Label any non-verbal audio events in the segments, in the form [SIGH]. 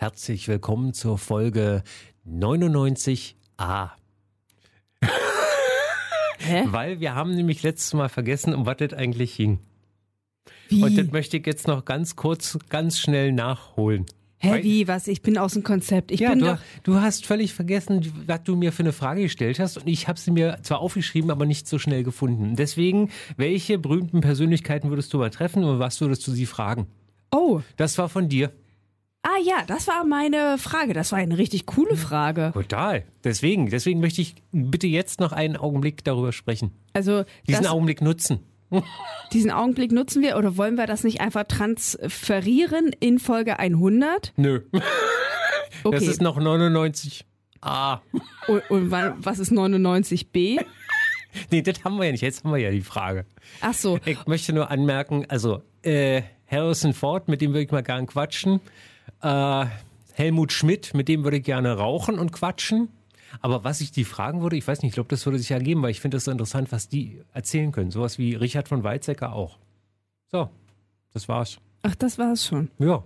Herzlich willkommen zur Folge 99a. [LAUGHS] Hä? Weil wir haben nämlich letztes Mal vergessen, um was das eigentlich ging. Wie? Und das möchte ich jetzt noch ganz kurz, ganz schnell nachholen. Hä, Weil- wie, was? Ich bin aus dem Konzept. Ich ja, bin du, doch. du hast völlig vergessen, was du mir für eine Frage gestellt hast. Und ich habe sie mir zwar aufgeschrieben, aber nicht so schnell gefunden. Deswegen, welche berühmten Persönlichkeiten würdest du mal treffen und was würdest du sie fragen? Oh. Das war von dir. Ah ja, das war meine Frage. Das war eine richtig coole Frage. Total. Deswegen, deswegen möchte ich bitte jetzt noch einen Augenblick darüber sprechen. Also Diesen Augenblick nutzen. [LAUGHS] diesen Augenblick nutzen wir oder wollen wir das nicht einfach transferieren in Folge 100? Nö. [LAUGHS] Okay. Das ist noch 99. Ah. und, und wann- was ist 99b? [LAUGHS] Nee, das haben wir ja nicht. Jetzt haben wir ja die Frage. Ach so. Ich möchte nur anmerken, also äh, Harrison Ford, mit dem würde ich mal gern quatschen. Äh, Helmut Schmidt, mit dem würde ich gerne rauchen und quatschen. Aber was ich die fragen würde, ich weiß nicht, ich glaube, das würde sich ergeben, weil ich finde das so interessant, was die erzählen können. Sowas wie Richard von Weizsäcker auch. So, das war's. Ach, das war's schon. Ja.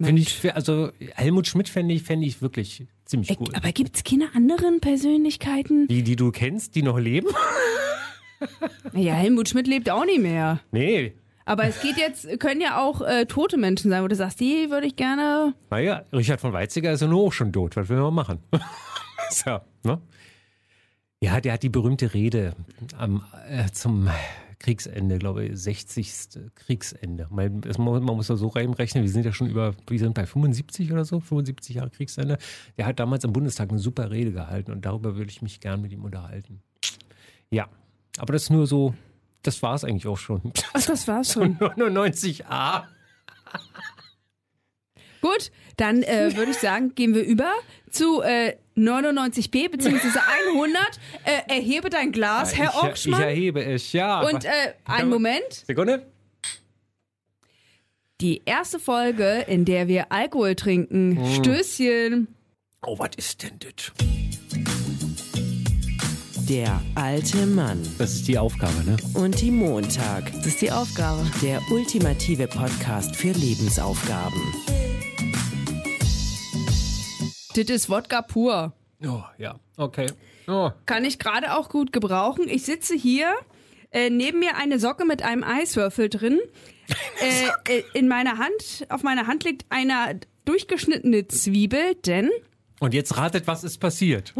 Finde ich, also Helmut Schmidt fände ich, fände ich wirklich ziemlich Äh, cool. Aber gibt's keine anderen Persönlichkeiten? Die, die du kennst, die noch leben? [LAUGHS] Ja, Helmut Schmidt lebt auch nicht mehr. Nee. Aber es geht jetzt, können ja auch äh, tote Menschen sein, wo du sagst, die würde ich gerne. Naja, Richard von Weizsäcker ist ja nur auch schon tot. Was will man machen? [LAUGHS] so, ne? Ja, der hat die berühmte Rede am, äh, zum Kriegsende, glaube ich, 60. Kriegsende. Man, es, man muss da so reinrechnen, wir sind ja schon über, wir sind bei 75 oder so, 75 Jahre Kriegsende. Der hat damals im Bundestag eine super Rede gehalten und darüber würde ich mich gern mit ihm unterhalten. Ja, aber das ist nur so, das war es eigentlich auch schon. Ach, das war's schon. [LAUGHS] 99a. Gut, dann äh, würde ich sagen, gehen wir über zu äh, 99b bzw. 100. Äh, erhebe dein Glas, Herr ich, ich erhebe es, ja. Und äh, einen Moment. Sekunde. Die erste Folge, in der wir Alkohol trinken. Hm. Stößchen. Oh, was ist denn das? Der alte Mann Das ist die Aufgabe, ne? und die Montag. Das ist die Aufgabe. Der ultimative Podcast für Lebensaufgaben. Das ist Wodka pur. Oh, ja. Okay. Oh. Kann ich gerade auch gut gebrauchen. Ich sitze hier, äh, neben mir eine Socke mit einem Eiswürfel drin. Äh, äh, in meiner Hand, auf meiner Hand liegt eine durchgeschnittene Zwiebel, denn Und jetzt ratet, was ist passiert.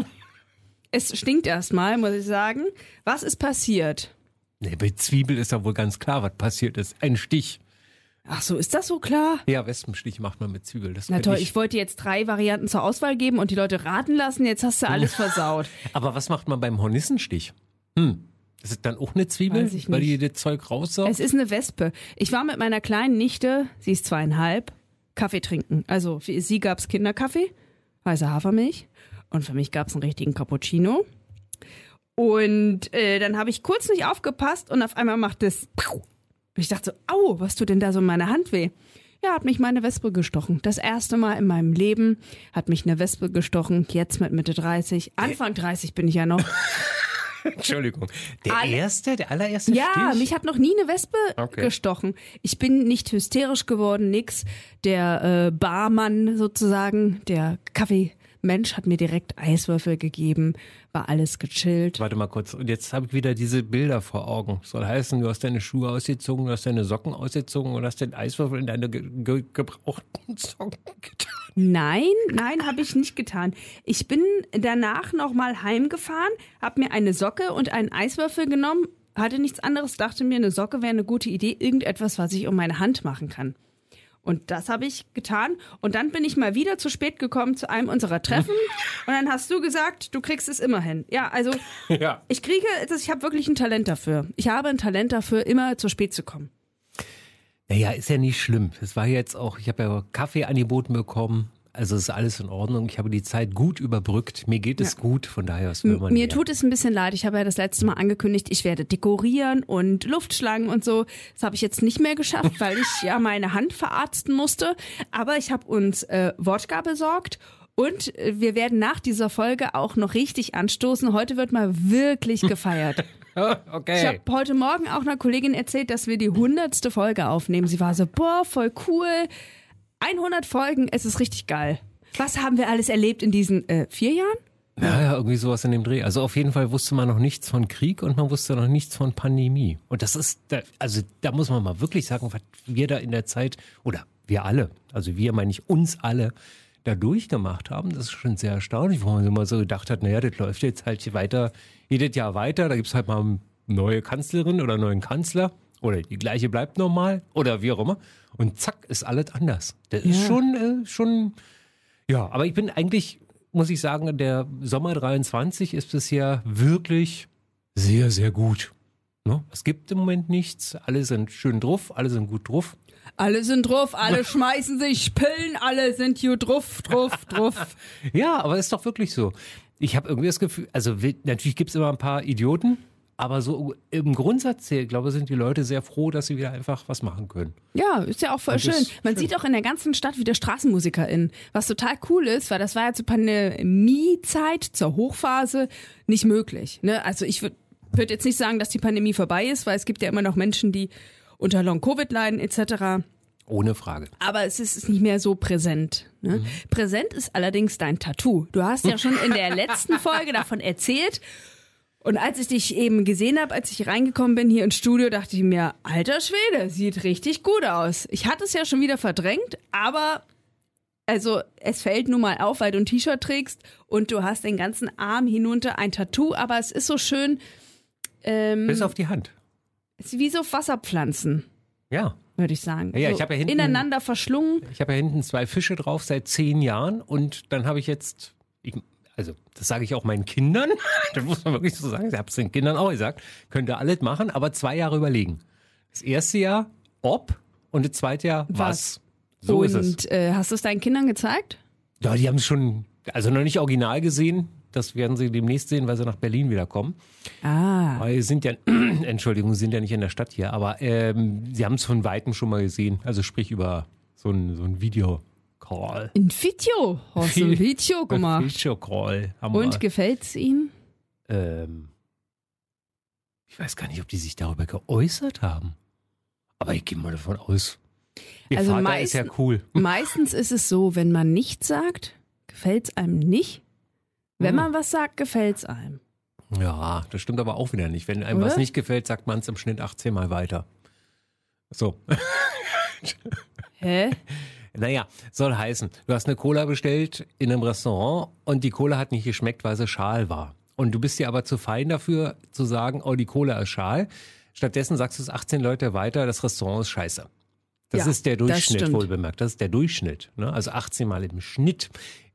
Es stinkt erstmal, muss ich sagen. Was ist passiert? Nee, bei Zwiebel ist ja wohl ganz klar, was passiert ist. Ein Stich. Ach so, ist das so klar? Ja, Wespenstich macht man mit Zwiebel. Das Na toll, ich wollte jetzt drei Varianten zur Auswahl geben und die Leute raten lassen. Jetzt hast du alles versaut. [LAUGHS] Aber was macht man beim Hornissenstich? Hm. Ist es dann auch eine Zwiebel, ich weil die das Zeug raussaugt? Es ist eine Wespe. Ich war mit meiner kleinen Nichte, sie ist zweieinhalb, Kaffee trinken. Also für sie gab's Kinderkaffee, weiße Hafermilch. Und für mich gab's einen richtigen Cappuccino. Und äh, dann habe ich kurz nicht aufgepasst und auf einmal macht es. Und ich dachte so, au, was tut denn da so in meiner Hand weh? Ja, hat mich meine Wespe gestochen. Das erste Mal in meinem Leben hat mich eine Wespe gestochen. Jetzt mit Mitte 30. Anfang 30 bin ich ja noch. [LAUGHS] Entschuldigung. Der Alle- erste, der allererste Ja, Stich? mich hat noch nie eine Wespe Okay. gestochen. Ich bin nicht hysterisch geworden, nix. Der äh, Barmann sozusagen, der Kaffeemensch hat mir direkt Eiswürfel gegeben, war alles gechillt. Warte mal kurz. Und jetzt habe ich wieder diese Bilder vor Augen. Soll heißen, du hast deine Schuhe ausgezogen, du hast deine Socken ausgezogen und hast den Eiswürfel in deine ge ge gebrauchten [LAUGHS] Socken getan. Nein, nein, habe ich nicht getan. Ich bin danach nochmal heimgefahren, habe mir eine Socke und einen Eiswürfel genommen, hatte nichts anderes, dachte mir, eine Socke wäre eine gute Idee, irgendetwas, was ich um meine Hand machen kann. Und das habe ich getan. Und dann bin ich mal wieder zu spät gekommen zu einem unserer Treffen. [LAUGHS] Und dann hast du gesagt, du kriegst es immer hin. Ja, also [LAUGHS] Ja. ich kriege, das, ich habe wirklich ein Talent dafür. Ich habe ein Talent dafür, immer zu spät zu kommen. Naja, ist ja nicht schlimm. Es war jetzt auch, ich habe ja Kaffee angeboten bekommen. Also ist alles in Ordnung. Ich habe die Zeit gut überbrückt. Mir geht es gut, von daher man Mir mehr? tut es ein bisschen leid. Ich habe ja das letzte Mal angekündigt, ich werde dekorieren und Luftschlangen und so. Das habe ich jetzt nicht mehr geschafft, weil ich ja meine Hand verarzten musste. Aber ich habe uns äh, Wodka besorgt und äh, wir werden nach dieser Folge auch noch richtig anstoßen. Heute wird mal wirklich [LAUGHS] gefeiert. [LAUGHS] okay. Ich habe heute Morgen auch einer Kollegin erzählt, dass wir die hundertste Folge aufnehmen. Sie war so, boah, voll cool. 100 Folgen, es ist richtig geil. Was haben wir alles erlebt in diesen äh, vier Jahren? Ja, ja, irgendwie sowas in dem Dreh. Also auf jeden Fall wusste man noch nichts von Krieg und man wusste noch nichts von Pandemie. Und das ist, also da muss man mal wirklich sagen, was wir da in der Zeit, oder wir alle, also wir meine ich uns alle, da durchgemacht haben, das ist schon sehr erstaunlich, wo man immer so gedacht hat, naja, das läuft jetzt halt weiter, jedes Jahr weiter, da gibt's halt mal eine neue Kanzlerin oder einen neuen Kanzler oder die gleiche bleibt normal oder wie auch immer. Und zack, ist alles anders. Das ist Ja. schon, äh, schon, ja, aber ich bin eigentlich, muss ich sagen, der Sommer 23 ist bisher wirklich sehr, sehr gut. Ne? Es gibt im Moment nichts, alle sind schön drauf, alle sind gut drauf. Alle sind drauf, alle [LAUGHS] schmeißen sich Pillen, alle sind hier drauf, drauf, drauf. [LAUGHS] Ja, aber ist doch wirklich so. Ich habe irgendwie das Gefühl, also natürlich gibt es immer ein paar Idioten, aber so im Grundsatz, ich glaube, sind die Leute sehr froh, dass sie wieder einfach was machen können. Ja, ist ja auch voll Und schön. Man schön. sieht auch in der ganzen Stadt wieder StraßenmusikerInnen. Was total cool ist, weil das war ja zur Pandemiezeit, zur Hochphase nicht möglich. Ne? Also ich würde würd jetzt nicht sagen, dass die Pandemie vorbei ist, weil es gibt ja immer noch Menschen, die unter Long-Covid leiden etc. Ohne Frage. Aber es ist nicht mehr so präsent. Ne? Mhm. Präsent ist allerdings dein Tattoo. Du hast ja schon in der [LAUGHS] letzten Folge davon erzählt. Und als ich dich eben gesehen habe, als ich reingekommen bin hier ins Studio, dachte ich mir, alter Schwede, sieht richtig gut aus. Ich hatte es ja schon wieder verdrängt, aber also es fällt nun mal auf, weil du ein T-Shirt trägst und du hast den ganzen Arm hinunter ein Tattoo, aber es ist so schön, ähm, Bis auf die Hand. es ist wie so Wasserpflanzen, Ja. würde ich sagen. Ja, so ich hab ja hinten- ineinander verschlungen. Ich habe ja hinten zwei Fische drauf seit zehn Jahren und dann habe ich jetzt, ich, also das sage ich auch meinen Kindern, [LAUGHS] das muss man wirklich so sagen, ich habe es den Kindern auch gesagt, könnt ihr alles machen, aber zwei Jahre überlegen. Das erste Jahr ob und das zweite Jahr was. Was. So und ist es. Äh, hast du es deinen Kindern gezeigt? Ja, die haben es schon, also noch nicht original gesehen. Das werden sie demnächst sehen, weil sie nach Berlin wieder kommen. Ah. Weil sie sind ja, [CLEARS THROAT] Entschuldigung, sie sind ja nicht in der Stadt hier, aber ähm, sie haben es von Weitem schon mal gesehen. Also sprich über so ein, so ein Videocall. Ein Video. Hast du ein Video gemacht? Videocall haben Und wir. gefällt's ihnen? Ähm, ich weiß gar nicht, ob die sich darüber geäußert haben. Aber ich gehe mal davon aus. Ihr Also Vater ist ja cool. [LAUGHS] Meistens ist es so, wenn man nichts sagt, gefällt's einem nicht. Wenn Hm. man was sagt, gefällt's einem. Ja, das stimmt aber auch wieder nicht. Wenn einem Oder? was nicht gefällt, sagt man es im Schnitt 18 Mal weiter. So. [LAUGHS] Hä? Naja, soll heißen, du hast eine Cola bestellt in einem Restaurant und die Cola hat nicht geschmeckt, weil sie schal war. Und du bist dir aber zu fein dafür, zu sagen, oh, die Cola ist schal. Stattdessen sagst du es 18 Leute weiter, das Restaurant ist scheiße. Das Ja, ist der Durchschnitt, wohlbemerkt. Das ist der Durchschnitt. Ne? Also 18 Mal im Schnitt.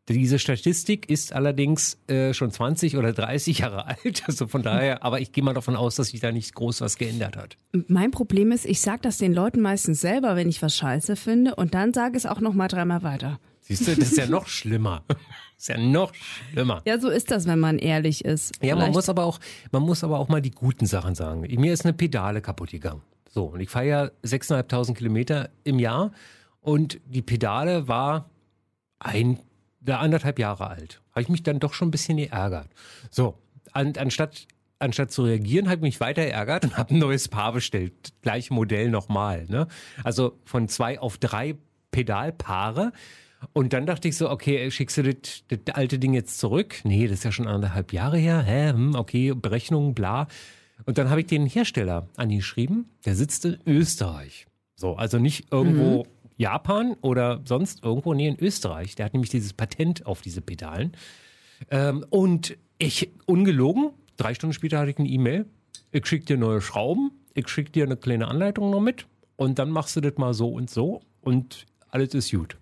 Diese Statistik ist allerdings äh, schon 20 oder 30 Jahre [LAUGHS] alt. Also von daher, aber ich gehe mal davon aus, dass sich da nicht groß was geändert hat. Mein Problem ist, ich sag das den Leuten meistens selber, wenn ich was scheiße finde, und dann sage es auch noch mal dreimal weiter. Siehst du, das ist ja noch [LAUGHS] schlimmer. Das ist ja noch schlimmer. Ja, so ist das, wenn man ehrlich ist. Ja, man muss aber auch, man muss aber auch mal die guten Sachen sagen. Mir ist eine Pedale kaputt gegangen. So, und ich fahre ja 6.500 Kilometer im Jahr und die Pedale war ein, oder anderthalb Jahre alt. Habe ich mich dann doch schon ein bisschen geärgert. So, an, anstatt, anstatt zu reagieren, habe ich mich weiter ärgert und habe ein neues Paar bestellt. Gleiche Modell nochmal. Ne? Also von zwei auf drei Pedalpaare. Und dann dachte ich so, okay, schickst du das, das alte Ding jetzt zurück? Nee, das ist ja schon anderthalb Jahre her. Hä, hm, okay, Berechnung, bla. Und dann habe ich den Hersteller angeschrieben, der sitzt in Österreich. So, also nicht irgendwo Japan oder sonst irgendwo, nee, in Österreich. Der hat nämlich dieses Patent auf diese Pedalen. Ähm, und ich, ungelogen, drei Stunden später hatte ich eine E-Mail. Ich schick dir neue Schrauben, ich schick dir eine kleine Anleitung noch mit und dann machst du das mal so und so und alles ist gut.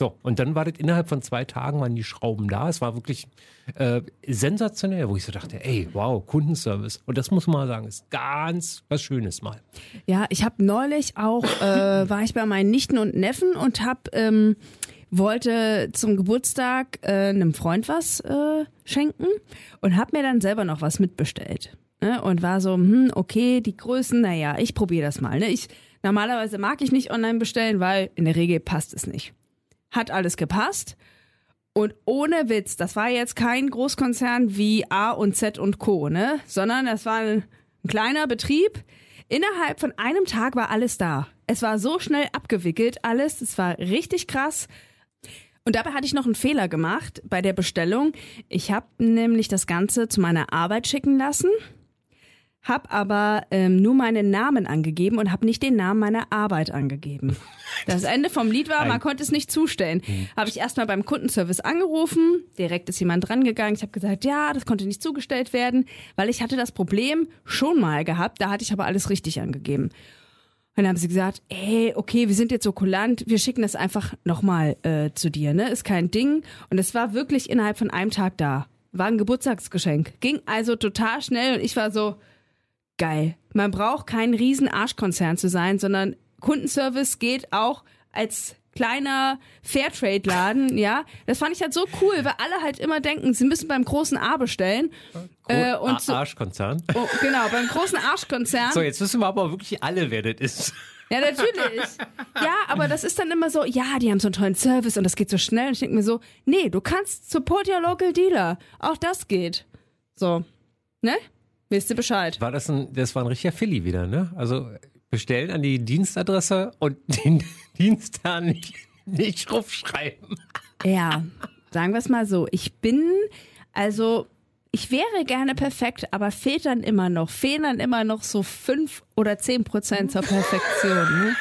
So, und dann war das innerhalb von zwei Tagen waren die Schrauben da. Es war wirklich äh, sensationell, wo ich so dachte, ey, wow, Kundenservice. Und das muss man mal sagen, ist ganz was Schönes mal. Ja, ich habe neulich auch, äh, [CLEARS THROAT] war ich bei meinen Nichten und Neffen und hab, ähm, wollte zum Geburtstag äh, einem Freund was äh, schenken und hab mir dann selber noch was mitbestellt. Ne? Und war so, hm, okay, die Größen, naja, ich probiere das mal. Ne? Ich, normalerweise mag ich nicht online bestellen, weil in der Regel passt es nicht. Hat alles gepasst. Und ohne Witz, das war jetzt kein Großkonzern wie A und Z und Co., ne? Sondern das war ein, ein kleiner Betrieb. Innerhalb von einem Tag war alles da. Es war so schnell abgewickelt, alles. Es war richtig krass. Und dabei hatte ich noch einen Fehler gemacht bei der Bestellung. Ich habe nämlich das Ganze zu meiner Arbeit schicken lassen, habe aber ähm, nur meinen Namen angegeben und habe nicht den Namen meiner Arbeit angegeben. [LAUGHS] Das Ende vom Lied war, man konnte es nicht zustellen. Habe ich erstmal beim Kundenservice angerufen, direkt ist jemand drangegangen. Ich habe gesagt, ja, das konnte nicht zugestellt werden, weil ich hatte das Problem schon mal gehabt, da hatte ich aber alles richtig angegeben. Und dann haben sie gesagt, ey, okay, wir sind jetzt so kulant, wir schicken das einfach nochmal äh, zu dir, ne? Ist kein Ding. Und es war wirklich innerhalb von einem Tag da. War ein Geburtstagsgeschenk. Ging also total schnell und ich war so, geil. Man braucht kein riesen Arschkonzern zu sein, sondern Kundenservice geht auch als kleiner Fairtrade-Laden, [LAUGHS] ja. Das fand ich halt so cool, weil alle halt immer denken, sie müssen beim großen A bestellen. Äh, und so, Arschkonzern. oh, genau, beim großen Arschkonzern. So, jetzt wissen wir aber wirklich alle, wer das ist. Ja, natürlich. Ja, aber das ist dann immer so, ja, die haben so einen tollen Service und das geht so schnell. Und ich denke mir so, nee, du kannst support your local dealer. Auch das geht. So. Ne? Wisst ihr Bescheid? War das ein, das war ein richtiger Philly wieder, ne? Also bestellen an die Dienstadresse und [LAUGHS] den Dienst da nicht, nicht draufschreiben. Ja, sagen wir es mal so. Ich bin, also, ich wäre gerne perfekt, aber fehlt dann immer noch, fehlen dann immer noch so fünf oder zehn Prozent zur Perfektion. Ne?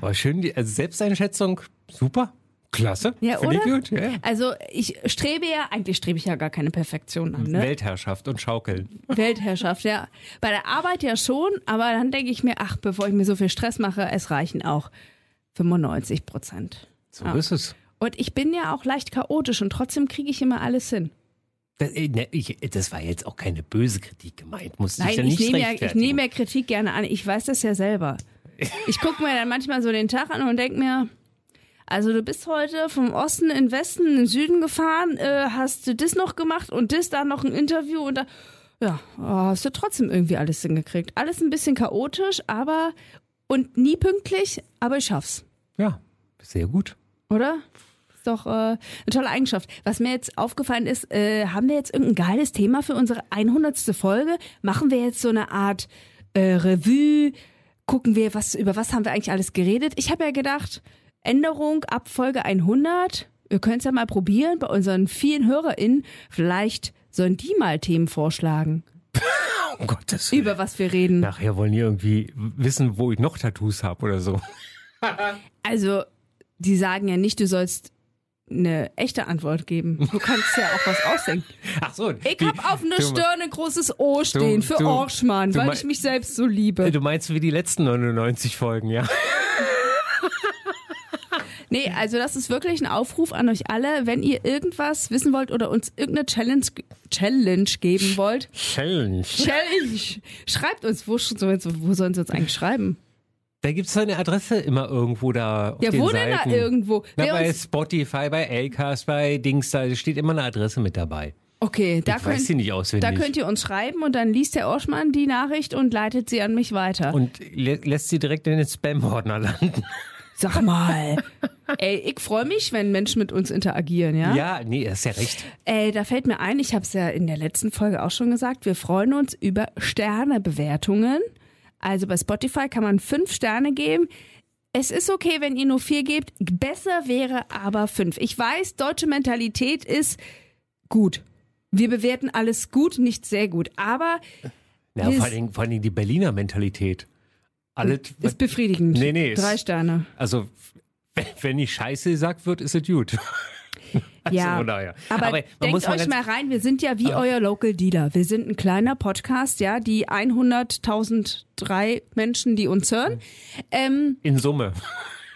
Aber schön, die also Selbsteinschätzung, super, klasse. Ja, Finde ich oder? gut. Ja. Also, ich strebe ja, eigentlich strebe ich ja gar keine Perfektion an, ne? Weltherrschaft und Schaukeln. Weltherrschaft, ja. Bei der Arbeit ja schon, aber dann denke ich mir, ach, bevor ich mir so viel Stress mache, es reichen auch 95 Prozent. So Ja. ist es. Und ich bin ja auch leicht chaotisch und trotzdem kriege ich immer alles hin. Das, äh, ne, ich, das war jetzt auch keine böse Kritik gemeint. Muss dich ja ich nicht nehme ja, ich nehme ja Kritik gerne an. Ich weiß das ja selber. [LAUGHS] Ich gucke mir dann manchmal so den Tag an und denke mir, also du bist heute vom Osten in den Westen, in den Süden gefahren, äh, hast du das noch gemacht und das, da noch ein Interview und da, ja, oh, hast du trotzdem irgendwie alles hingekriegt. Alles ein bisschen chaotisch, aber und nie pünktlich, aber ich schaff's, Ja, sehr gut. oder? Ist doch äh, eine tolle Eigenschaft. Was mir jetzt aufgefallen ist, äh, haben wir jetzt irgendein geiles Thema für unsere 100. Folge? Machen wir jetzt so eine Art äh, Revue? Gucken wir, was über was haben wir eigentlich alles geredet? Ich habe ja gedacht, Änderung ab Folge 100. Wir können es ja mal probieren bei unseren vielen HörerInnen. Vielleicht sollen die mal Themen vorschlagen, [LAUGHS] Um Gottes Willen. über was wir reden. Nachher wollen die irgendwie wissen, wo ich noch Tattoos habe oder so. [LAUGHS] Also, die sagen ja nicht, du sollst eine echte Antwort geben. Du kannst ja auch was ausdenken. [LAUGHS] Ach so. Ich hab auf einer Stirn ein großes O stehen du- für du- Orschmann, du weil ich mich selbst so liebe. Du meinst wie die letzten 99 Folgen, ja? Nee, also das ist wirklich ein Aufruf an euch alle, wenn ihr irgendwas wissen wollt oder uns irgendeine Challenge, Challenge geben wollt. Challenge. Challenge! Schreibt uns, wo, sollen sie- wo sollen sie uns eigentlich schreiben? Da gibt es eine Adresse immer irgendwo da auf Ja, den wo denn Seiten. da irgendwo? Na, Wer bei Spotify, bei Acast, bei Dings, da steht immer eine Adresse mit dabei. okay, da ich weiß könnt, sie nicht auswendig. da könnt ihr uns schreiben und dann liest der Orschmann die Nachricht und leitet sie an mich weiter. und lä lässt sie direkt in den Spam-Ordner landen. Sag mal. Ey, ich freue mich, wenn Menschen mit uns interagieren, ja? Ja, nee, hast ja recht. Ey, da fällt mir ein, ich habe es ja in der letzten Folge auch schon gesagt, wir freuen uns über Sternebewertungen. Also bei Spotify kann man fünf Sterne geben. Es ist okay, wenn ihr nur vier gebt. Besser wäre aber fünf. Ich weiß, deutsche Mentalität ist gut. Wir bewerten alles gut, nicht sehr gut. Aber Ja, Ist- vor, allen Dingen, vor allen Dingen die Berliner Mentalität. Alle, ist befriedigend. Nee, nee, Drei Sterne. also, wenn- nicht Scheiße gesagt wird, ist es gut. [LAUGHS] Also, ja, aber, man denkt muss euch mal rein, wir sind ja wie euer Local Dealer. Wir sind ein kleiner Podcast, ja, die 100.003 Menschen, die uns hören. Ähm, In Summe.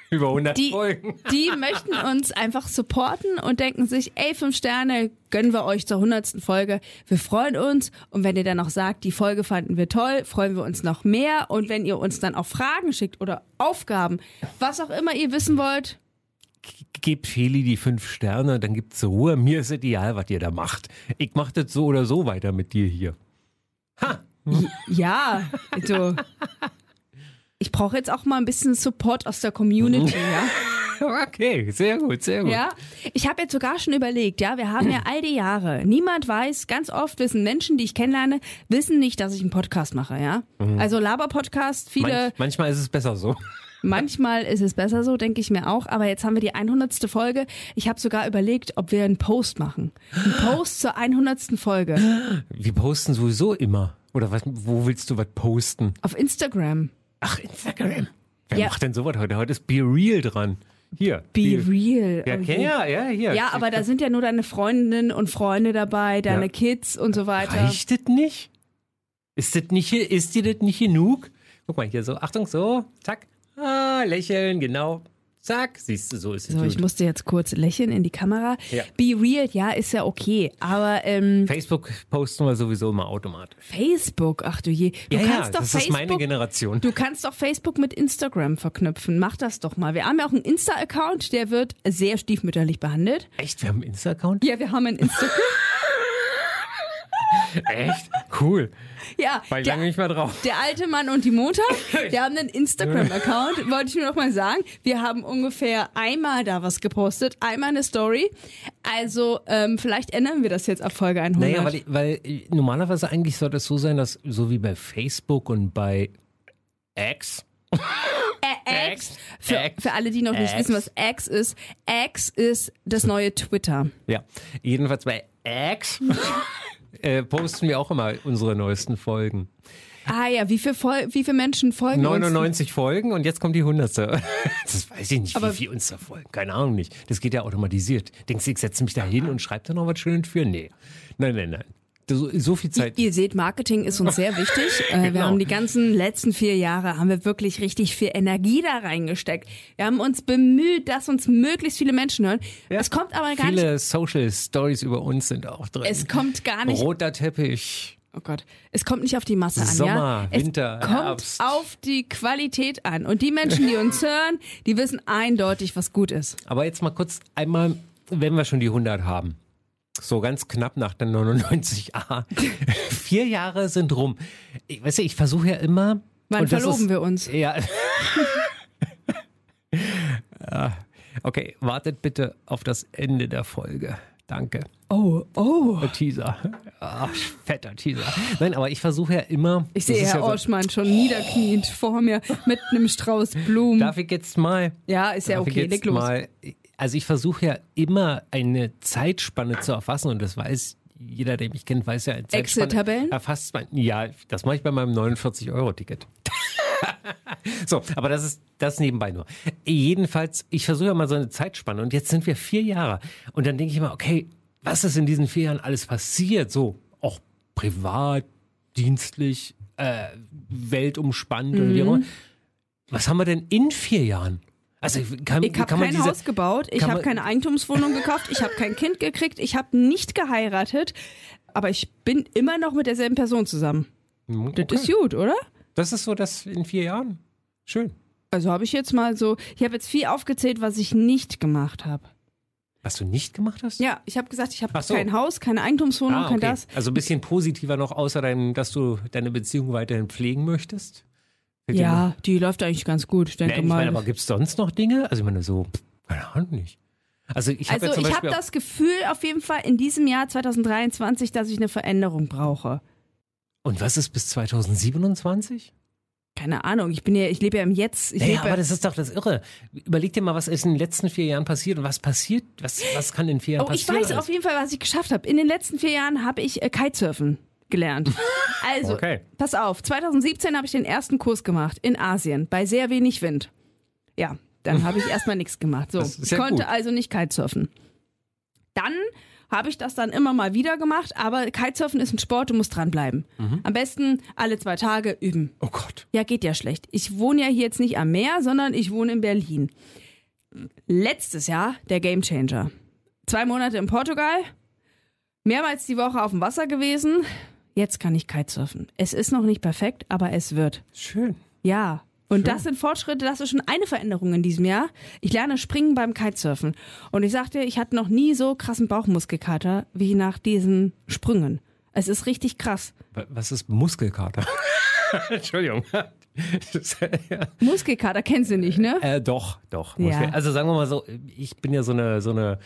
[LAUGHS] Über 100 die, Folgen. [LAUGHS] die möchten uns einfach supporten und denken sich, ey, fünf Sterne gönnen wir euch zur hundertsten Folge. Wir freuen uns. Und wenn ihr dann noch sagt, die Folge fanden wir toll, freuen wir uns noch mehr. Und wenn ihr uns dann auch Fragen schickt oder Aufgaben, was auch immer ihr wissen wollt, Gebt Feli die fünf Sterne, dann gibt's Ruhe. Mir ist egal, was ihr da macht. Ich mach das so oder so weiter mit dir hier. ja, also, ich brauche jetzt auch mal ein bisschen Support aus der Community, ja. [LAUGHS] okay, sehr gut, sehr gut. Ja, ich habe jetzt sogar schon überlegt, ja, wir haben ja all die Jahre. Niemand weiß, ganz oft wissen Menschen, die ich kennenlerne, wissen nicht, dass ich einen Podcast mache, ja. Also Laber-Podcast, viele, Manch, manchmal ist es besser so. [LAUGHS] manchmal ist es besser so, denke ich mir auch. Aber jetzt haben wir die 100. Folge. Ich habe sogar überlegt, ob wir einen Post machen. Einen Post zur 100. Folge Wir posten sowieso immer. Oder was, wo willst du was posten? auf Instagram. Ach, Instagram. Wer Ja. macht denn sowas heute? Heute ist Be Real dran. Hier. Be real. Ja, Oh okay, je. ja, ja, hier. Ja, aber da sind ja nur deine Freundinnen und Freunde dabei, deine Ja. Kids und so weiter. Reicht das nicht? Ist das nicht, ist dir das nicht genug? Guck mal hier so, Achtung, so, zack. Ah, lächeln, genau. Zack, siehst du, so ist es So, gut. ich musste jetzt kurz lächeln in die Kamera. Ja. Be real, ja, ist ja okay. Aber ähm, Facebook posten wir sowieso immer automatisch. Facebook, ach du je. Du ja, ja, kannst doch das ist meine Facebook. Generation. Du kannst doch Facebook mit Instagram verknüpfen. Mach das doch mal. Wir haben ja auch einen Insta-Account, der wird sehr stiefmütterlich behandelt. Echt? Wir haben einen Insta-Account? Ja, wir haben einen Instagram. [LAUGHS] Echt? Cool. ja, War ich der, lange nicht mehr drauf. der alte Mann und die Mutter, [LAUGHS] wir haben einen Instagram-Account, wollte ich nur noch mal sagen. Wir haben ungefähr einmal da was gepostet, einmal eine Story. Also ähm, vielleicht ändern wir das jetzt ab Folge 100. Naja, weil, ich- weil äh, normalerweise eigentlich soll das so sein, dass so wie bei Facebook und bei X, Äh, X. Für, X. für alle, die noch nicht X. wissen, was X ist. X ist das neue Twitter. ja, jedenfalls bei X [LAUGHS] äh, posten wir auch immer unsere neuesten Folgen. Ah ja, wie viele Fol wie viele Menschen folgen uns? 99 Folgen und jetzt kommt die 100. [LAUGHS] Das weiß ich nicht, Aber- wie viel uns da folgen. Keine Ahnung nicht. Das geht ja automatisiert. Denkst du, ich setze mich da hin und schreibe da noch was Schönes für? Nee. Nein, nein, nein. So, so viel Zeit. Ihr seht, Marketing ist uns sehr wichtig. [LAUGHS] Äh, Wir Genau. haben die ganzen letzten vier Jahre, haben wir wirklich richtig viel Energie da reingesteckt. Wir haben uns bemüht, dass uns möglichst viele Menschen hören. Ja. Es kommt aber gar nicht, Viele Social Stories über uns sind auch drin. es kommt gar nicht, Roter Teppich. oh Gott, es kommt nicht auf die Masse an, Sommer, ja? Winter, es kommt Herbst. auf die Qualität an. Und die Menschen, die uns [LAUGHS] hören, die wissen eindeutig, was gut ist. Aber jetzt mal kurz einmal, wenn wir schon die 100 haben. So ganz knapp nach der 99a. [LAUGHS] Vier Jahre sind rum. Ich weiß ja, ich versuche ja immer. Wann verloben ist, wir uns? Ja. [LAUGHS] Ah, okay, wartet bitte auf das Ende der Folge. Danke. Oh, oh. Teaser. Ach, fetter Teaser. Nein, aber ich versuche ja immer. Ich sehe Herr ja so- Orschmann schon niederkniend vor mir mit einem Strauß Blumen. Darf ich jetzt mal ja, ist ja okay, leg los. Mal, also ich versuche ja immer eine Zeitspanne zu erfassen und das weiß jeder, der mich kennt, weiß ja, eine Zeitspanne Excel-Tabellen? erfasst man. Ja, das mache ich bei meinem 49-Euro-Ticket. [LAUGHS] so, aber das ist das nebenbei nur. Jedenfalls, ich versuche ja mal so eine Zeitspanne und jetzt sind wir vier Jahre und dann denke ich immer, okay, was ist in diesen vier Jahren alles passiert? So, auch privat, dienstlich, äh, weltumspannend oder wie Mhm. auch immer. Was haben wir denn in vier Jahren? Also kann, Ich habe kein diese, Haus gebaut, ich habe keine Eigentumswohnung gekauft, ich habe kein Kind gekriegt, ich habe nicht geheiratet, aber ich bin immer noch mit derselben Person zusammen. Das okay. ist gut, oder? Das ist so das in vier Jahren. Schön. Also habe ich jetzt mal so, ich habe jetzt viel aufgezählt, was ich nicht gemacht habe. Was du nicht gemacht hast? Ja, ich habe gesagt, ich habe so. kein Haus, keine Eigentumswohnung, Ah, kein okay. das. Also ein bisschen positiver noch, außer deinem, dass du deine Beziehung weiterhin pflegen möchtest. Ja, die läuft eigentlich ganz gut, ich denke Nee, ich mal. meine, aber gibt es sonst noch Dinge? Also ich meine so, keine Ahnung nicht. Also ich habe also ich habe das Gefühl auf jeden Fall in diesem Jahr 2023, dass ich eine Veränderung brauche. auch, und was ist bis 2027? Keine Ahnung, ich bin ja, ich lebe ja im Jetzt. Ich Naja, aber das ist doch das Irre. Überleg dir mal, was ist in den letzten vier Jahren passiert und was passiert, was, was kann in vier Jahren Oh, ich passieren? weiß auf jeden Fall, was ich geschafft habe. In den letzten vier Jahren habe ich äh, Kitesurfen gelernt. [LAUGHS] Also, Okay. pass auf, 2017 habe ich den ersten Kurs gemacht in Asien bei sehr wenig Wind. Ja, dann habe ich erstmal nichts gemacht. So, ich ja konnte gut. also nicht Kitesurfen. Dann habe ich das dann immer mal wieder gemacht, aber Kitesurfen ist ein Sport, du musst dranbleiben. Mhm. Am besten alle zwei Tage üben. Oh Gott. Ja, geht ja schlecht. Ich wohne ja hier jetzt nicht am Meer, sondern ich wohne in Berlin. Letztes Jahr der Gamechanger. Zwei Monate in Portugal, mehrmals die Woche auf dem Wasser gewesen. Jetzt kann ich Kitesurfen. Es ist noch nicht perfekt, aber es wird. Schön. Ja. Und das sind Fortschritte, das ist schon eine Veränderung in diesem Jahr. Ich lerne Springen beim Kitesurfen. Und ich sagte, ich hatte noch nie so krassen Bauchmuskelkater wie nach diesen Sprüngen. Es ist richtig krass. Wa- Was ist Muskelkater? [LAUGHS] Entschuldigung. Muskelkater kennst du nicht, ne? Äh, doch, doch. Ja. Also sagen wir mal so, ich bin ja so eine, so eine,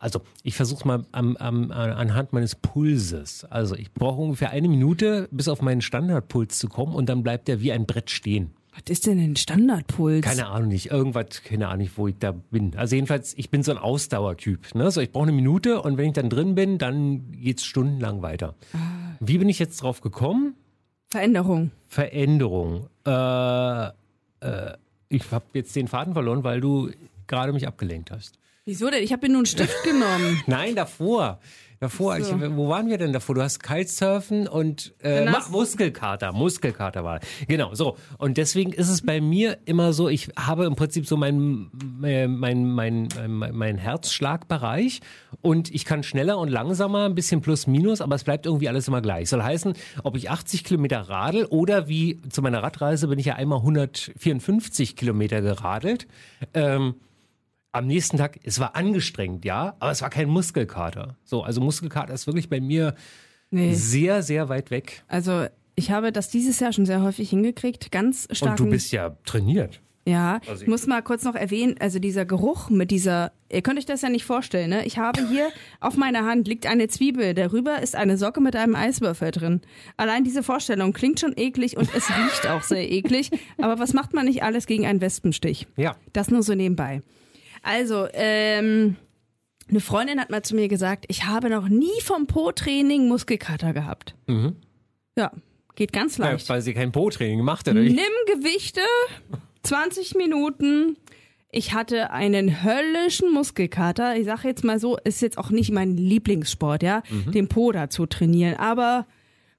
also ich versuche mal am, am, anhand meines Pulses. Also ich brauche ungefähr eine Minute, bis auf meinen Standardpuls zu kommen und dann bleibt der wie ein Brett stehen. Was ist denn ein Standardpuls? Keine Ahnung nicht, irgendwas, keine Ahnung nicht, wo ich da bin. Also jedenfalls, ich bin so ein Ausdauertyp. Ne? So, ich brauche eine Minute und wenn ich dann drin bin, dann geht's stundenlang weiter. Ah. Wie bin ich jetzt drauf gekommen? Veränderung. Veränderung. Äh, äh, ich habe jetzt den Faden verloren, weil du gerade mich abgelenkt hast. Wieso denn? Ich habe mir nur einen Stift [LAUGHS] genommen. Nein, davor. Davor, So. ich, wo waren wir denn davor? Du hast Kitesurfen und äh, hast- Muskelkater. Muskelkater war. Genau, so. Und deswegen ist es bei mir immer so, ich habe im Prinzip so meinen äh, mein, mein, mein, mein Herzschlagbereich und ich kann schneller und langsamer, ein bisschen plus minus, aber es bleibt irgendwie alles immer gleich. Soll heißen, ob ich 80 Kilometer radel oder wie zu meiner Radreise bin ich ja einmal 154 Kilometer geradelt. Ähm, am nächsten Tag, es war angestrengt, ja, aber es war kein Muskelkater. So, also Muskelkater ist wirklich bei mir Nee. sehr, sehr weit weg. Also ich habe das dieses Jahr schon sehr häufig hingekriegt. Ganz stark. Und du bist ja trainiert. Ja, Also ich muss mal kurz noch erwähnen, also dieser Geruch mit dieser, ihr könnt euch das ja nicht vorstellen, ne? Ich habe hier [LAUGHS] auf meiner Hand liegt eine Zwiebel, darüber ist eine Socke mit einem Eiswürfel drin. Allein diese Vorstellung klingt schon eklig und es [LAUGHS] riecht auch sehr eklig. Aber was macht man nicht alles gegen einen Wespenstich? Ja. Das nur so nebenbei. Also, ähm, eine Freundin hat mal zu mir gesagt, ich habe noch nie vom Po-Training Muskelkater gehabt. Ja, geht ganz ja leicht. weil sie kein Po-Training gemacht hat. oder? Nimm Gewichte, 20 Minuten. Ich hatte einen höllischen Muskelkater. Ich sage jetzt mal so, ist jetzt auch nicht mein Lieblingssport, ja, den Po dazu trainieren. Aber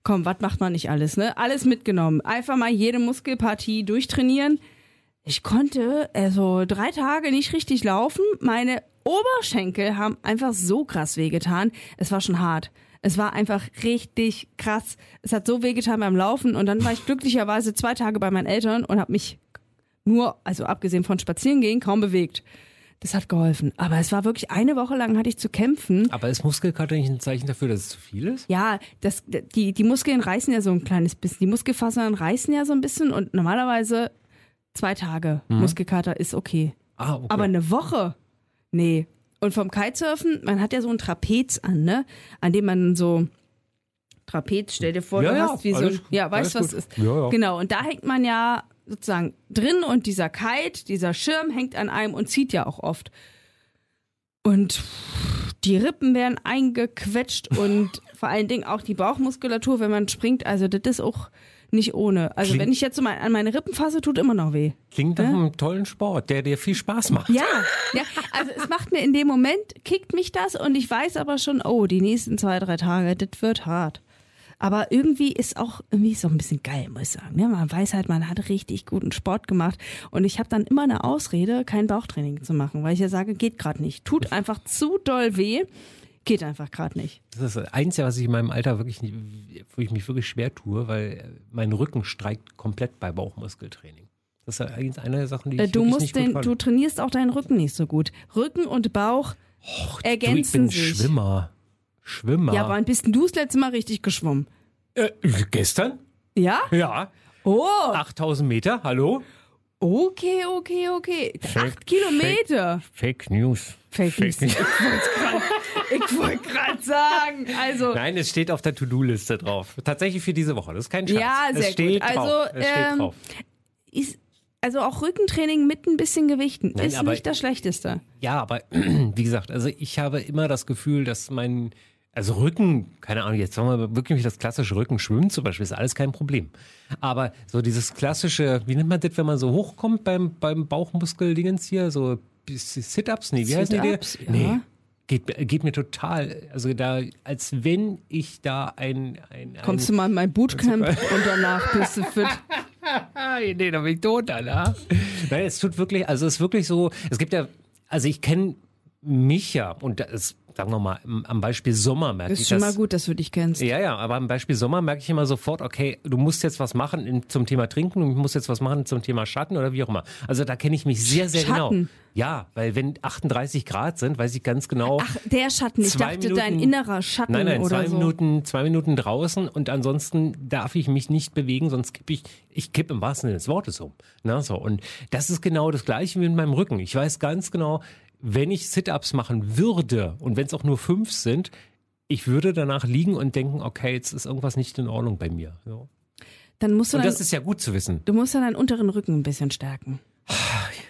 komm, was macht man nicht alles, ne? Alles mitgenommen. Einfach mal jede Muskelpartie durchtrainieren. Ich konnte also drei Tage nicht richtig laufen. Meine Oberschenkel haben einfach so krass wehgetan. Es war schon hart. Es war einfach richtig krass. Es hat so wehgetan beim Laufen und dann war ich glücklicherweise zwei Tage bei meinen Eltern und habe mich nur, also abgesehen von Spazierengehen, kaum bewegt. Das hat geholfen. Aber es war wirklich eine Woche lang hatte ich zu kämpfen. Aber ist Muskelkater nicht ein Zeichen dafür, dass es zu viel ist? Ja, das, die, die Muskeln reißen ja so ein kleines bisschen. Die Muskelfasern reißen ja so ein bisschen und normalerweise zwei Tage Muskelkater ist okay. Ah, okay. Aber eine Woche? Nee. Und vom Kitesurfen, man hat ja so ein Trapez an, ne? An dem man so Trapez, stell dir vor, Ja, du ja, hast wie so ein, ja, weißt du, was gut. ist? Ja. Genau, und da hängt man ja sozusagen drin und dieser Kite, dieser Schirm hängt an einem und zieht ja auch oft. Und die Rippen werden eingequetscht und [LAUGHS] vor allen Dingen auch die Bauchmuskulatur, wenn man springt, also das ist auch nicht ohne. Also Klingt- wenn ich jetzt so mal an meine Rippen fasse, tut immer noch weh. Klingt nach einem tollen Sport, der dir viel Spaß macht. Ja, ja, also es macht mir in dem Moment, kickt mich das und ich weiß aber schon, oh, die nächsten zwei, drei Tage, das wird hart. Aber irgendwie ist auch irgendwie so ein bisschen geil, muss ich sagen. Ja, man weiß halt, man hat richtig guten Sport gemacht und ich habe dann immer eine Ausrede, kein Bauchtraining zu machen, weil ich ja sage, geht gerade nicht. Tut einfach zu doll weh, geht einfach gerade nicht. Das ist das Einzige, was ich in meinem Alter wirklich nicht, wo ich mich wirklich schwer tue, weil mein Rücken streikt komplett bei Bauchmuskeltraining. Das ist eigentlich eine der Sachen, die ich Äh, Du musst nicht den, du trainierst auch deinen Rücken nicht so gut. Rücken und Bauch du, ich ergänzen bin sich. Schwimmer. Schwimmer. Ja, wann bist denn du das letzte Mal richtig geschwommen? äh, gestern? Ja? Ja. Oh, 8000 Meter, hallo? okay, okay, okay. Acht Kilometer. Fake News. Fake News. [LAUGHS] Ich wollte gerade sagen, [LAUGHS] also Nein, es steht auf der To-Do-Liste drauf. Tatsächlich für diese Woche. Das ist kein Scherz. Ja, sehr es steht gut. Drauf. Also, es steht ähm, drauf. ist, also auch Rückentraining mit ein bisschen Gewichten Nein, ist aber- nicht das Schlechteste. Ja, aber [CLEARS THROAT] wie gesagt, also ich habe immer das Gefühl, dass mein, also Rücken, keine Ahnung, jetzt sagen wir wirklich das klassische Rücken schwimmen zum Beispiel, ist alles kein Problem. Aber so dieses klassische, wie nennt man das, wenn man so hochkommt beim, beim Bauchmuskel-Dingens hier, so Sit-Ups? Nee, wie heißen die? Sit-ups, ja. Nee. Geht, geht mir total, also da, als wenn ich da ein, ein, ein Kommst du mal in mein Bootcamp und danach bist du fit. [LAUGHS] Nee, da bin ich tot, Alter. Nein, es tut wirklich, also es ist wirklich so, es gibt ja, also ich kenne mich ja, und das sagen wir mal, am- Beispiel Sommer merke Ist ich schon das. mal gut, dass du dich kennst. Ja, ja, aber am Beispiel Sommer merke ich immer sofort, okay, du musst jetzt was machen in, zum Thema Trinken, du musst jetzt was machen zum Thema Schatten oder wie auch immer. Also da kenne ich mich sehr, sehr Schatten? genau. Ja, weil wenn 38 Grad sind, weiß ich ganz genau. Ach, der Schatten. Ich dachte, dein Minuten- innerer Schatten Nein, nein, oder zwei so. Minuten, zwei Minuten draußen und ansonsten darf ich mich nicht bewegen, sonst kippe ich, ich kippe im wahrsten Sinne des Wortes um. Na, so. Und das ist genau das Gleiche wie mit meinem Rücken. Ich weiß ganz genau, wenn ich Sit-Ups machen würde und wenn es auch nur fünf sind, ich würde danach liegen und denken, okay, jetzt ist irgendwas nicht in Ordnung bei mir. So. Dann musst du Und dann, das ist ja gut zu wissen. du musst dann deinen unteren Rücken ein bisschen stärken.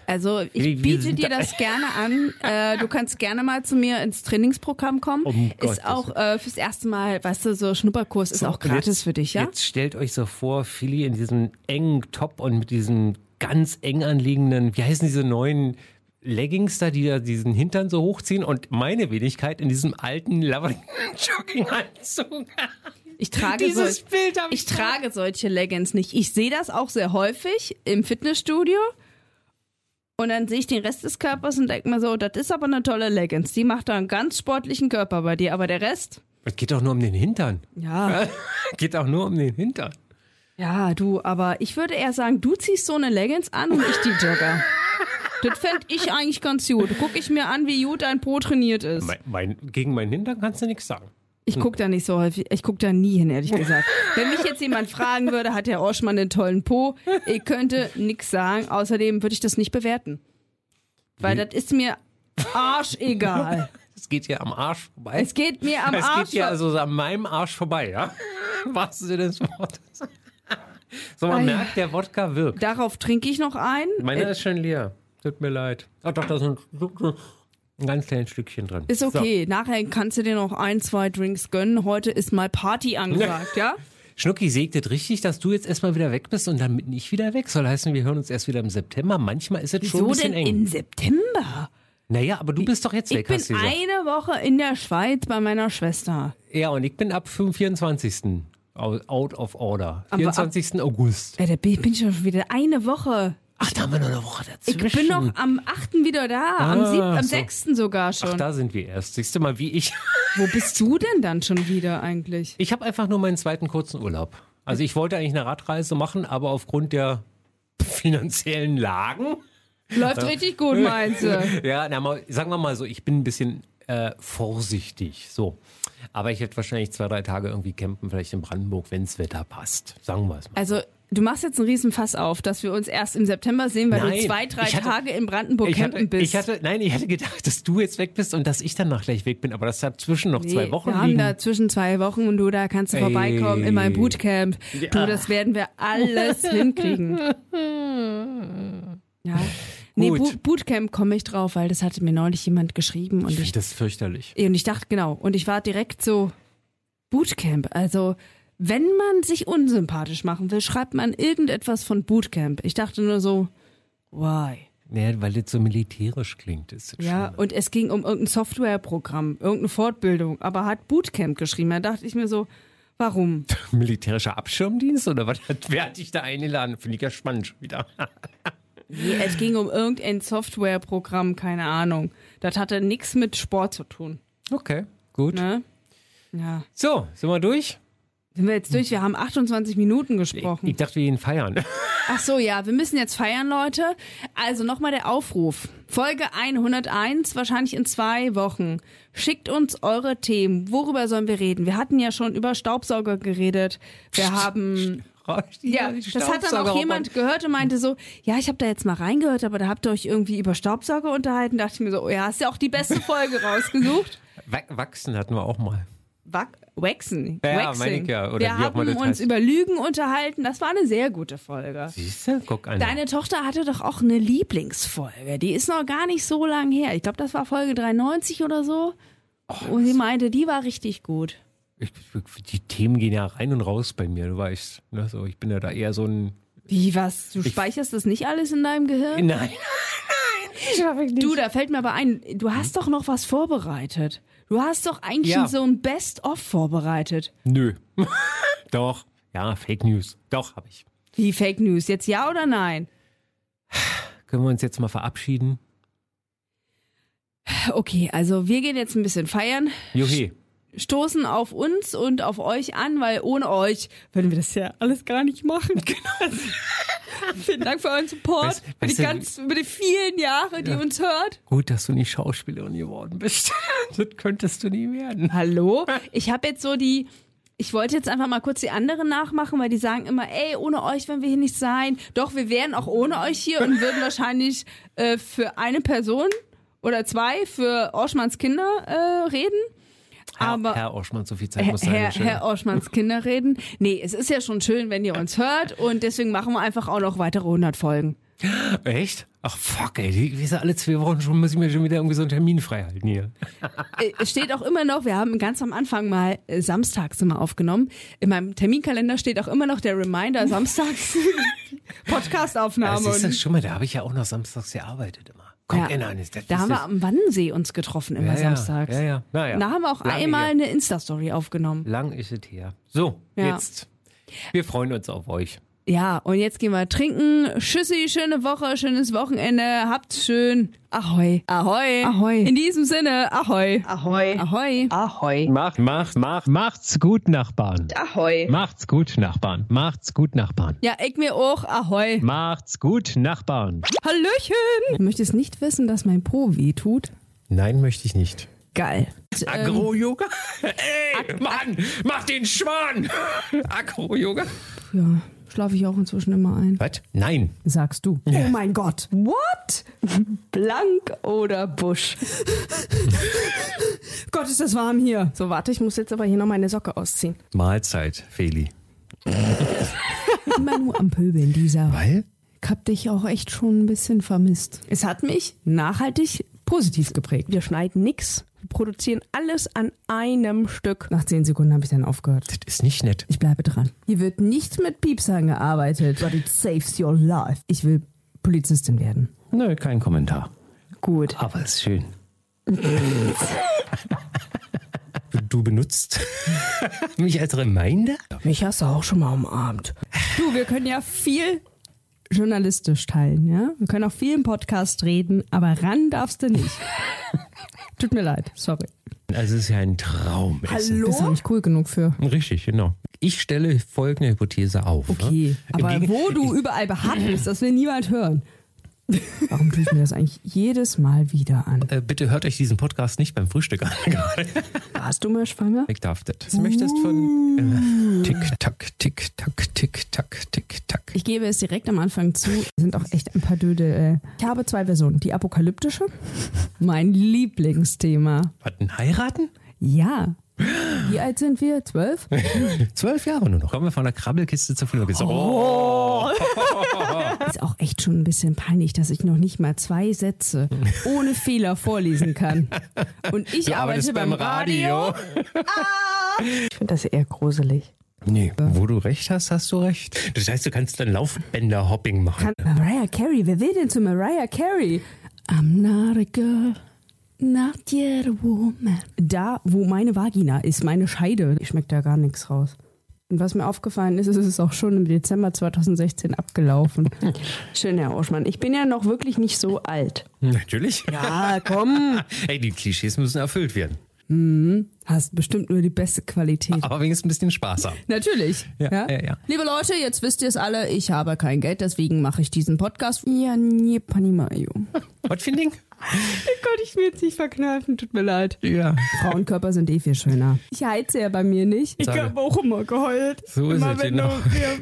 Also ich biete dir da- das gerne an. Äh, du kannst gerne mal zu mir ins Trainingsprogramm kommen. Um Gottes ist auch äh, fürs erste Mal, weißt du, so Schnupperkurs ist So, auch und gratis jetzt- für dich, ja? Jetzt stellt euch so vor, Philly in diesem engen Top und mit diesen ganz eng anliegenden, wie heißen diese neuen Leggings da, die da diesen Hintern so hochziehen und meine Wenigkeit in diesem alten lavenden [LAUGHS] Jogginganzug. Ich trage, Dieses sol Bild ich trage solche Leggings nicht. Ich sehe das auch sehr häufig im Fitnessstudio. Und dann sehe ich den Rest des Körpers und denke mir so, das ist aber eine tolle Leggings. Die macht da einen ganz sportlichen Körper bei dir. Aber der Rest, Es geht doch nur um den Hintern. ja, [LAUGHS] geht auch nur um den Hintern. ja, du, aber ich würde eher sagen, du ziehst so eine Leggings an und ich die Jogger. Das fände ich eigentlich ganz gut. Guck ich mir an, wie gut dein Po trainiert ist. Mein, mein, gegen meinen Hintern kannst du nichts sagen. Ich gucke da nicht so häufig, ich gucke da nie hin, ehrlich gesagt. Wenn mich jetzt jemand fragen würde, hat der Orschmann einen tollen Po, ich könnte nichts sagen. Außerdem würde ich das nicht bewerten. Weil das ist mir arschegal. Es geht hier am Arsch vorbei. Es geht mir am es Arsch. geht hier vor- also an meinem Arsch vorbei, ja? [LAUGHS] Was Sinne des Wortes. So, man Ei. merkt, der Wodka wirkt. Darauf trinke ich noch ein. Meiner Äh, ist schon leer. Tut mir leid. Ach doch, da ist ein, ganz kleines Stückchen drin. ist okay. Nachher kannst du dir noch ein, zwei Drinks gönnen. Heute ist mal Party angesagt, [LAUGHS] ja? So. Schnucki, sägt es richtig, dass du jetzt erstmal wieder weg bist und dann mit nicht wieder weg? Soll heißen, wir hören uns erst wieder im September. Manchmal ist es schon ein bisschen denn eng. in September? naja, aber du bist doch jetzt Ich weg, bin hast du gesagt. eine Woche in der Schweiz bei meiner Schwester. Ja, und ich bin ab 24. out of order. Aber 24. August. Ja, da bin ich bin schon wieder eine Woche. Ach, da haben wir noch eine Woche Ich dazwischen. bin noch am 8. wieder da, am, Ah, 7., am so. 6. sogar Ach, schon. da sind wir erst. Siehst du mal, wie ich. [LAUGHS] Wo bist du denn dann schon wieder eigentlich? Ich habe einfach nur meinen zweiten kurzen Urlaub. Also ich wollte eigentlich eine Radreise machen, aber aufgrund der finanziellen Lagen. Läuft richtig gut, meinst du? [LAUGHS] Ja, na, mal, sagen wir mal so, ich bin ein bisschen äh, vorsichtig. So. Aber ich werde wahrscheinlich zwei, drei Tage irgendwie campen, vielleicht in Brandenburg, wenn das Wetter passt. Sagen wir es mal. Also, du machst jetzt einen Riesenfass auf, dass wir uns erst im September sehen, weil Nein, du zwei, drei hatte- Tage in Brandenburg campen bist. ich hatte, nein, ich hatte gedacht, dass du jetzt weg bist und dass ich danach gleich weg bin, aber das hat zwischen noch zwei Nee, Wochen wir haben liegen. da zwischen zwei Wochen und du, da kannst du Ey. vorbeikommen in meinem Bootcamp. Du, das werden wir alles [LAUGHS] hinkriegen. Ja. Nee, Gut. Bo Bootcamp komme ich drauf, weil das hatte mir neulich jemand geschrieben und ich ich, finde das fürchterlich. und ich dachte, genau, und ich war direkt so, Bootcamp, also wenn man sich unsympathisch machen will, schreibt man irgendetwas von Bootcamp. Ich dachte nur so, why? Nee, weil das so militärisch klingt. Ist Ja, schon. und es ging um irgendein Softwareprogramm, irgendeine Fortbildung, aber hat Bootcamp geschrieben. Da dachte ich mir so, warum? [LAUGHS] Militärischer Abschirmdienst oder was? [LAUGHS] Wer hat dich da eingeladen? Finde ich ja spannend schon wieder. [LAUGHS] Nee, es ging um irgendein Softwareprogramm, keine Ahnung. Das hatte nichts mit Sport zu tun. Okay, gut. Ne? Ja. So, sind wir durch? Sind wir jetzt durch? Wir haben 28 Minuten gesprochen. ich dachte, wir gehen feiern. Ach so, ja, wir müssen jetzt feiern, Leute. Also nochmal der Aufruf. Folge 101, wahrscheinlich in zwei Wochen. Schickt uns eure Themen. Worüber sollen wir reden? Wir hatten ja schon über Staubsauger geredet. Wir haben Ja, das hat dann auch jemand gehört und meinte so, ja, ich habe da jetzt mal reingehört, aber da habt ihr euch irgendwie über Staubsauger unterhalten. Da dachte ich mir so, oh ja, hast ja auch die beste Folge rausgesucht. Wa- Wachsen hatten wir auch mal. Waxen. Ja, waxing. meine ich ja, oder Wir wie auch haben das uns heißt. über Lügen unterhalten. Das war eine sehr gute Folge. Siehst du? Guck an. Deine Tochter hatte doch auch eine Lieblingsfolge. Die ist noch gar nicht so lang her. Ich glaube, das war Folge 93 oder so. und sie meinte, die war richtig gut. Ich, die Themen gehen ja rein und raus bei mir, du weißt. Ne? So, ich bin ja da eher so ein. Wie, was? Du speicherst das nicht alles in deinem Gehirn? Nein. [LAUGHS] Du, da fällt mir aber ein, du hast doch noch was vorbereitet. Du hast doch eigentlich Ja. so ein Best-of vorbereitet. Nö. [LAUGHS] Doch. Ja, Fake News. Doch, habe ich. Wie Fake News? Jetzt ja oder nein? Können wir uns jetzt mal verabschieden? Okay, also wir gehen jetzt ein bisschen feiern, Juhi. Stoßen auf uns und auf euch an, weil ohne euch würden wir das ja alles gar nicht machen. [LAUGHS] [LAUGHS] Vielen Dank für euren Support, Weißt- für die ganz, über die vielen Jahre, die uns hört. Gut, dass du nicht Schauspielerin geworden bist. [LAUGHS] das könntest du nie werden. Hallo? Ich habe jetzt so die. Ich wollte jetzt einfach mal kurz die anderen nachmachen, weil die sagen immer, ey, ohne euch werden wir hier nicht sein. Doch, wir wären auch ohne euch hier und würden wahrscheinlich äh, für eine Person oder zwei für Orschmanns Kinder äh, reden. Aber Herr Oschmann, so viel Zeit muss sein. Herr, Herr Orschmanns Kinder reden. Nee, es ist ja schon schön, wenn ihr uns hört und deswegen machen wir einfach auch noch weitere 100 Folgen. Echt? Ach fuck, ey. Die, wie gesagt, alle zwei Wochen schon muss ich mir schon wieder irgendwie so einen Termin frei halten hier. Äh, Es steht auch immer noch, wir haben ganz am Anfang mal äh, samstags immer aufgenommen. In meinem Terminkalender steht auch immer noch der Reminder, samstags [LAUGHS] Podcastaufnahme. Das ist das Und schon mal, da habe ich ja auch noch samstags gearbeitet immer. Guck, Ja. ja. das, das da haben wir am Wannsee uns getroffen, immer ja, ja, samstags. Ja, ja. Naja. Da haben wir auch Lange einmal her. eine Insta-Story aufgenommen. Lang ist es her. So, Ja. jetzt. Wir freuen uns auf euch. Ja, und jetzt gehen wir trinken. Tschüssi, schöne Woche, schönes Wochenende. Habt's schön. Ahoi. Ahoi. Ahoi. In diesem Sinne, ahoi. Ahoi. Ahoi. Ahoi. Macht, macht, macht, macht's gut, Nachbarn. Ahoi. Macht's gut, Nachbarn. Macht's gut, Nachbarn. Ja, ich mir auch. Ahoi. Macht's gut, Nachbarn. Hallöchen. Du möchtest nicht wissen, dass mein Po weh tut? Nein, möchte ich nicht. Geil. Ähm, Agro-Yoga? Ey, Mann, mach den Schwan! Agro-Yoga? Ja, schlafe ich auch inzwischen immer ein. Was? Nein. Sagst du. Oh mein Gott. What? Blank oder Busch? [LAUGHS] Gott, ist das warm hier. So, warte, ich muss jetzt aber hier noch meine Socke ausziehen. Mahlzeit, Feli. [LAUGHS] Immer nur am Pöbeln, dieser. Weil? Ich hab dich auch echt schon ein bisschen vermisst. Es hat mich nachhaltig positiv geprägt. Wir schneiden nix. Wir produzieren alles an einem Stück. Nach zehn Sekunden habe ich dann aufgehört. Das ist nicht nett. Ich bleibe dran. Hier wird nicht mit Piepsern gearbeitet. But it saves your life. Ich will Polizistin werden. Nö, kein Kommentar. Gut. Aber ist schön. Du benutzt mich als Reminder? Mich hast du auch schon mal umarmt. Du, wir können ja viel journalistisch teilen, ja? Wir können auch viel im Podcast reden, aber ran darfst du nicht. [LAUGHS] Tut mir leid, sorry. Also es ist ja ein Traum. Essen. Bist du nicht cool genug für? Richtig, genau. Ich stelle folgende Hypothese auf. Okay, Ne? aber wo du überall beharrt bist, das will niemand hören. Warum tue ich mir das eigentlich jedes Mal wieder an? Äh, bitte hört euch diesen Podcast nicht beim Frühstück an. [LAUGHS] Warst du mal schwanger? Ich darf das. Du möchtest von äh, Tick, Tack, Tick, Tack, Tick, Tack, Tick, Tack. Ich gebe es direkt am Anfang zu, sind auch echt ein paar Dödel. Äh. Ich habe zwei Versionen. Die apokalyptische, mein Lieblingsthema. Was, ein Heiraten? Ja. Wie alt sind wir? Zwölf? [LAUGHS] Zwölf Jahre nur noch. Kommen wir von der Krabbelkiste zur Flugkiste. Oh. [LAUGHS] Ist auch echt schon ein bisschen peinlich, dass ich noch nicht mal zwei Sätze ohne Fehler vorlesen kann. Und ich Du arbeite arbeitest beim Radio. [LAUGHS] Ich finde das eher gruselig. Nee, wo du recht hast, hast du recht. Das heißt, du kannst dann Laufbänder-Hopping machen. Kann Mariah Carey, wer will denn zu Mariah Carey? I'm not a girl, not yet a woman. Da, wo meine Vagina ist, meine Scheide, schmeckt da gar nichts raus. Und was mir aufgefallen ist, ist es auch schon im Dezember 2016 abgelaufen. [LAUGHS] Schön, Herr Oschmann. Ich bin ja noch wirklich nicht so alt. Natürlich. Ja, komm. [LAUGHS] Hey, die Klischees müssen erfüllt werden. Hast bestimmt nur die beste Qualität. Aber wenigstens ein bisschen Spaß haben. [LAUGHS] Natürlich. Ja, ja, ja. Liebe Leute, jetzt wisst ihr es alle, ich habe kein Geld, deswegen mache ich diesen Podcast. Ja, nie Panimayo. Was für ein Ding? Gott, ich will jetzt nicht verkneifen, tut mir leid. Ja. Frauenkörper sind eh viel schöner. Ich heize ja bei mir nicht. Ich habe auch immer geheult. So ist es, genau.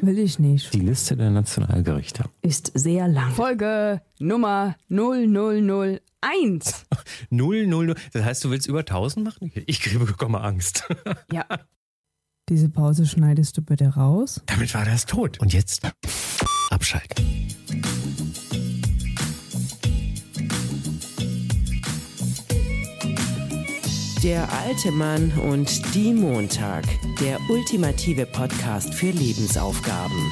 Will ich nicht. Die Liste der Nationalgerichte. Ist sehr lang. Folge Nummer 0001. [LAUGHS] Null, null, null. Das heißt, du willst über 1000 machen? Ich kriege bekomme Angst. [LAUGHS] Ja. Diese Pause schneidest du bitte raus. Damit war das tot. Und jetzt abschalten. Der alte Mann und die Montag. Der ultimative Podcast für Lebensaufgaben.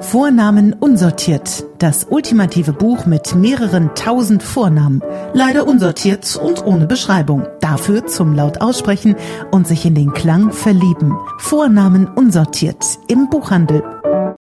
Vornamen unsortiert. Das ultimative Buch mit mehreren tausend Vornamen. Leider unsortiert und ohne Beschreibung. Dafür zum laut aussprechen und sich in den Klang verlieben. Vornamen unsortiert. Im Buchhandel